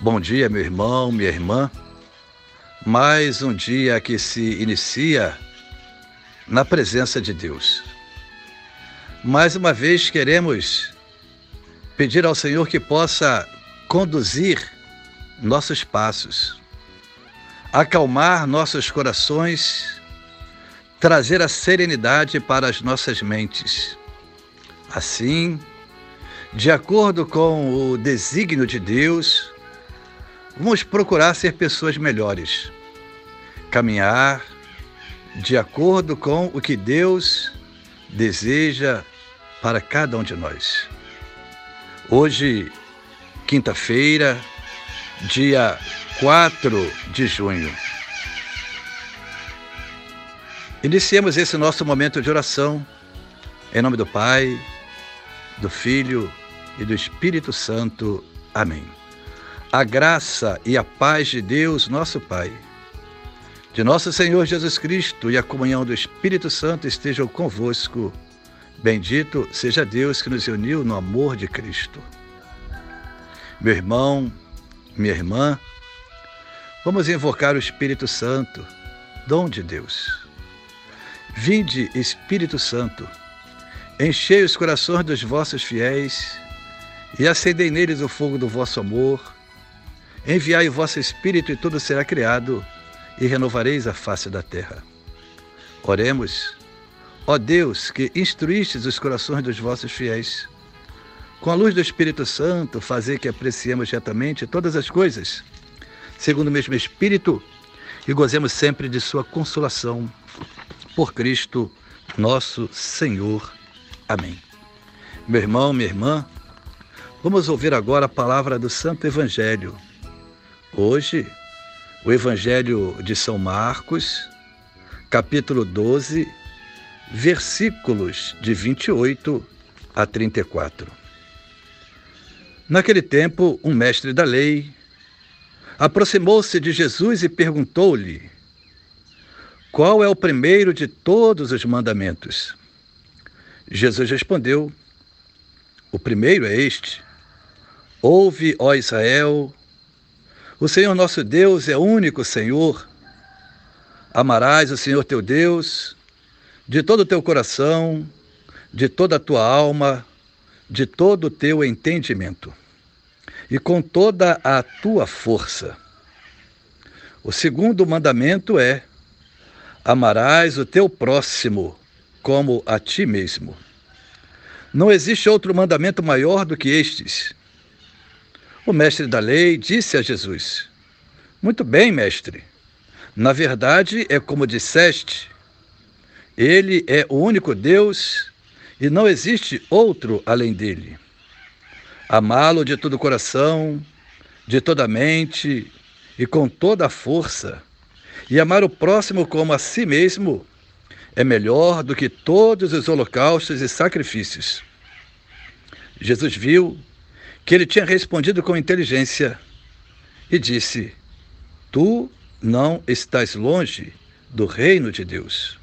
Bom dia, meu irmão, minha irmã. Mais um dia que se inicia na presença de Deus. Mais uma vez queremos pedir ao Senhor que possa conduzir nossos passos, acalmar nossos corações, trazer a serenidade para as nossas mentes. Assim, de acordo com o desígnio de Deus, Vamos procurar ser pessoas melhores, caminhar de acordo com o que Deus deseja para cada um de nós. Hoje, quinta-feira, dia 4 de junho. Iniciemos esse nosso momento de oração em nome do Pai, do Filho e do Espírito Santo. Amém. A graça e a paz de Deus, nosso Pai, de nosso Senhor Jesus Cristo e a comunhão do Espírito Santo estejam convosco. Bendito seja Deus que nos uniu no amor de Cristo. Meu irmão, minha irmã, vamos invocar o Espírito Santo, dom de Deus. Vinde, Espírito Santo, enchei os corações dos vossos fiéis e acendei neles o fogo do vosso amor. Enviai o vosso Espírito e tudo será criado, e renovareis a face da terra. Oremos. Ó Deus, que instruístes os corações dos vossos fiéis, com a luz do Espírito Santo, fazer que apreciemos retamente todas as coisas, segundo o mesmo Espírito, e gozemos sempre de Sua consolação. Por Cristo, nosso Senhor. Amém. Meu irmão, minha irmã, vamos ouvir agora a palavra do Santo Evangelho Hoje, o Evangelho de São Marcos, capítulo 12, versículos de 28 a 34. Naquele tempo, um mestre da lei aproximou-se de Jesus e perguntou-lhe: Qual é o primeiro de todos os mandamentos? Jesus respondeu: O primeiro é este: Ouve, ó Israel, o Senhor nosso Deus é único Senhor. Amarás o Senhor teu Deus de todo o teu coração, de toda a tua alma, de todo o teu entendimento e com toda a tua força. O segundo mandamento é: amarás o teu próximo como a ti mesmo. Não existe outro mandamento maior do que estes. O mestre da lei disse a Jesus: Muito bem, mestre. Na verdade, é como disseste: Ele é o único Deus e não existe outro além dele. Amá-lo de todo o coração, de toda a mente e com toda a força, e amar o próximo como a si mesmo, é melhor do que todos os holocaustos e sacrifícios. Jesus viu que ele tinha respondido com inteligência e disse: Tu não estás longe do reino de Deus.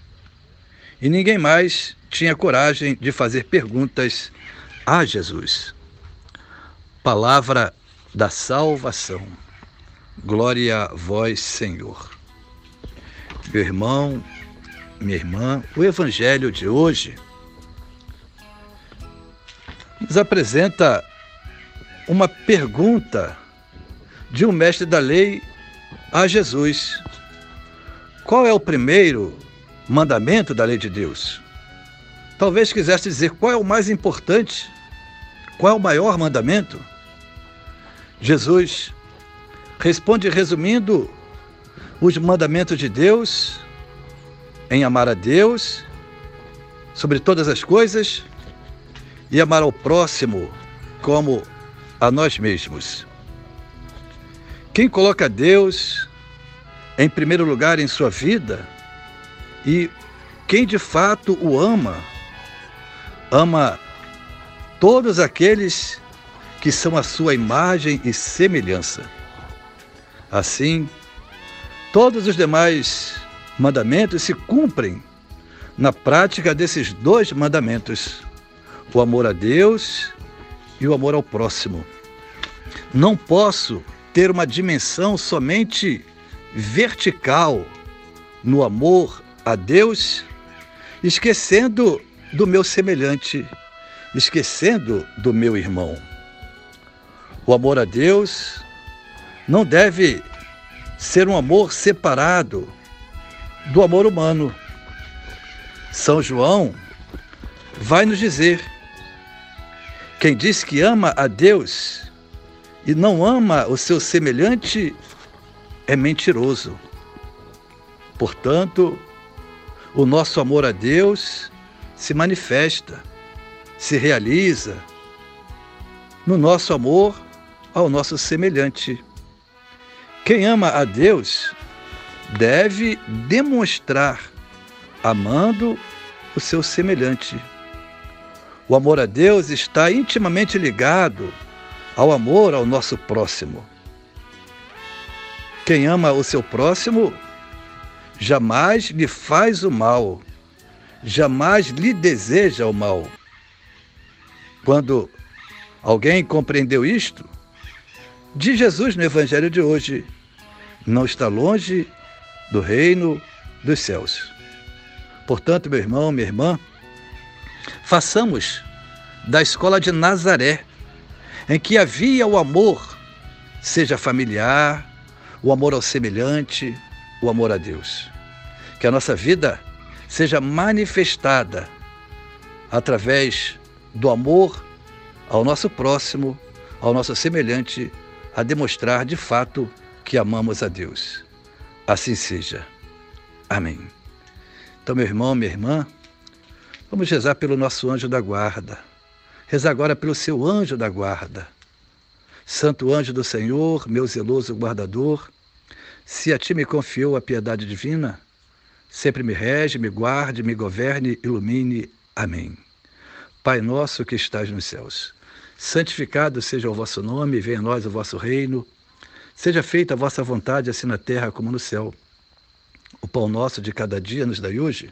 E ninguém mais tinha coragem de fazer perguntas a Jesus. Palavra da salvação. Glória a vós, Senhor. Meu irmão, minha irmã, o evangelho de hoje nos apresenta uma pergunta de um mestre da lei a Jesus: Qual é o primeiro mandamento da lei de Deus? Talvez quisesse dizer qual é o mais importante, qual é o maior mandamento. Jesus responde resumindo os mandamentos de Deus em amar a Deus sobre todas as coisas e amar ao próximo como a nós mesmos. Quem coloca Deus em primeiro lugar em sua vida e quem de fato o ama, ama todos aqueles que são a sua imagem e semelhança. Assim, todos os demais mandamentos se cumprem na prática desses dois mandamentos: o amor a Deus e o amor ao próximo. Não posso ter uma dimensão somente vertical no amor a Deus, esquecendo do meu semelhante, esquecendo do meu irmão. O amor a Deus não deve ser um amor separado do amor humano. São João vai nos dizer: quem diz que ama a Deus e não ama o seu semelhante é mentiroso. Portanto, o nosso amor a Deus se manifesta, se realiza no nosso amor ao nosso semelhante. Quem ama a Deus deve demonstrar amando o seu semelhante. O amor a Deus está intimamente ligado ao amor ao nosso próximo. Quem ama o seu próximo jamais lhe faz o mal, jamais lhe deseja o mal. Quando alguém compreendeu isto, de Jesus no Evangelho de hoje, não está longe do reino dos céus. Portanto, meu irmão, minha irmã, façamos da escola de Nazaré em que havia o amor, seja familiar, o amor ao semelhante, o amor a Deus. Que a nossa vida seja manifestada através do amor ao nosso próximo, ao nosso semelhante, a demonstrar de fato que amamos a Deus. Assim seja. Amém. Então, meu irmão, minha irmã, vamos rezar pelo nosso anjo da guarda Reza agora pelo seu anjo da guarda. Santo anjo do Senhor, meu zeloso guardador, se a ti me confiou a piedade divina, sempre me rege, me guarde, me governe, ilumine. Amém. Pai nosso que estás nos céus, santificado seja o vosso nome, venha a nós o vosso reino. Seja feita a vossa vontade, assim na terra como no céu. O pão nosso de cada dia nos dai hoje.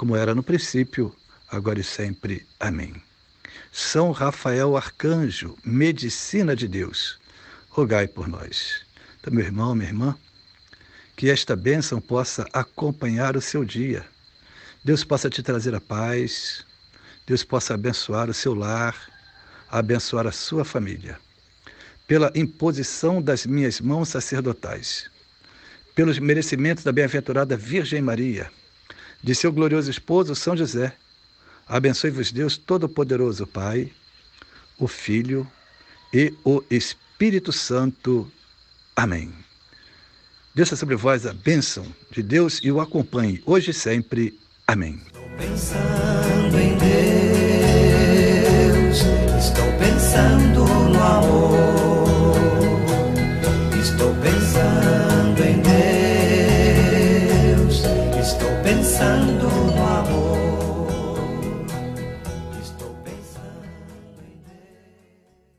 como era no princípio, agora e sempre. Amém. São Rafael Arcanjo, medicina de Deus, rogai por nós. Então, meu irmão, minha irmã, que esta bênção possa acompanhar o seu dia. Deus possa te trazer a paz, Deus possa abençoar o seu lar, abençoar a sua família. Pela imposição das minhas mãos sacerdotais, pelos merecimentos da bem-aventurada Virgem Maria, de seu glorioso esposo São José, Abençoe-vos Deus Todo-Poderoso, Pai, o Filho e o Espírito Santo. Amém. Desça sobre vós a bênção de Deus e o acompanhe hoje e sempre. Amém. Estou pensando em Deus,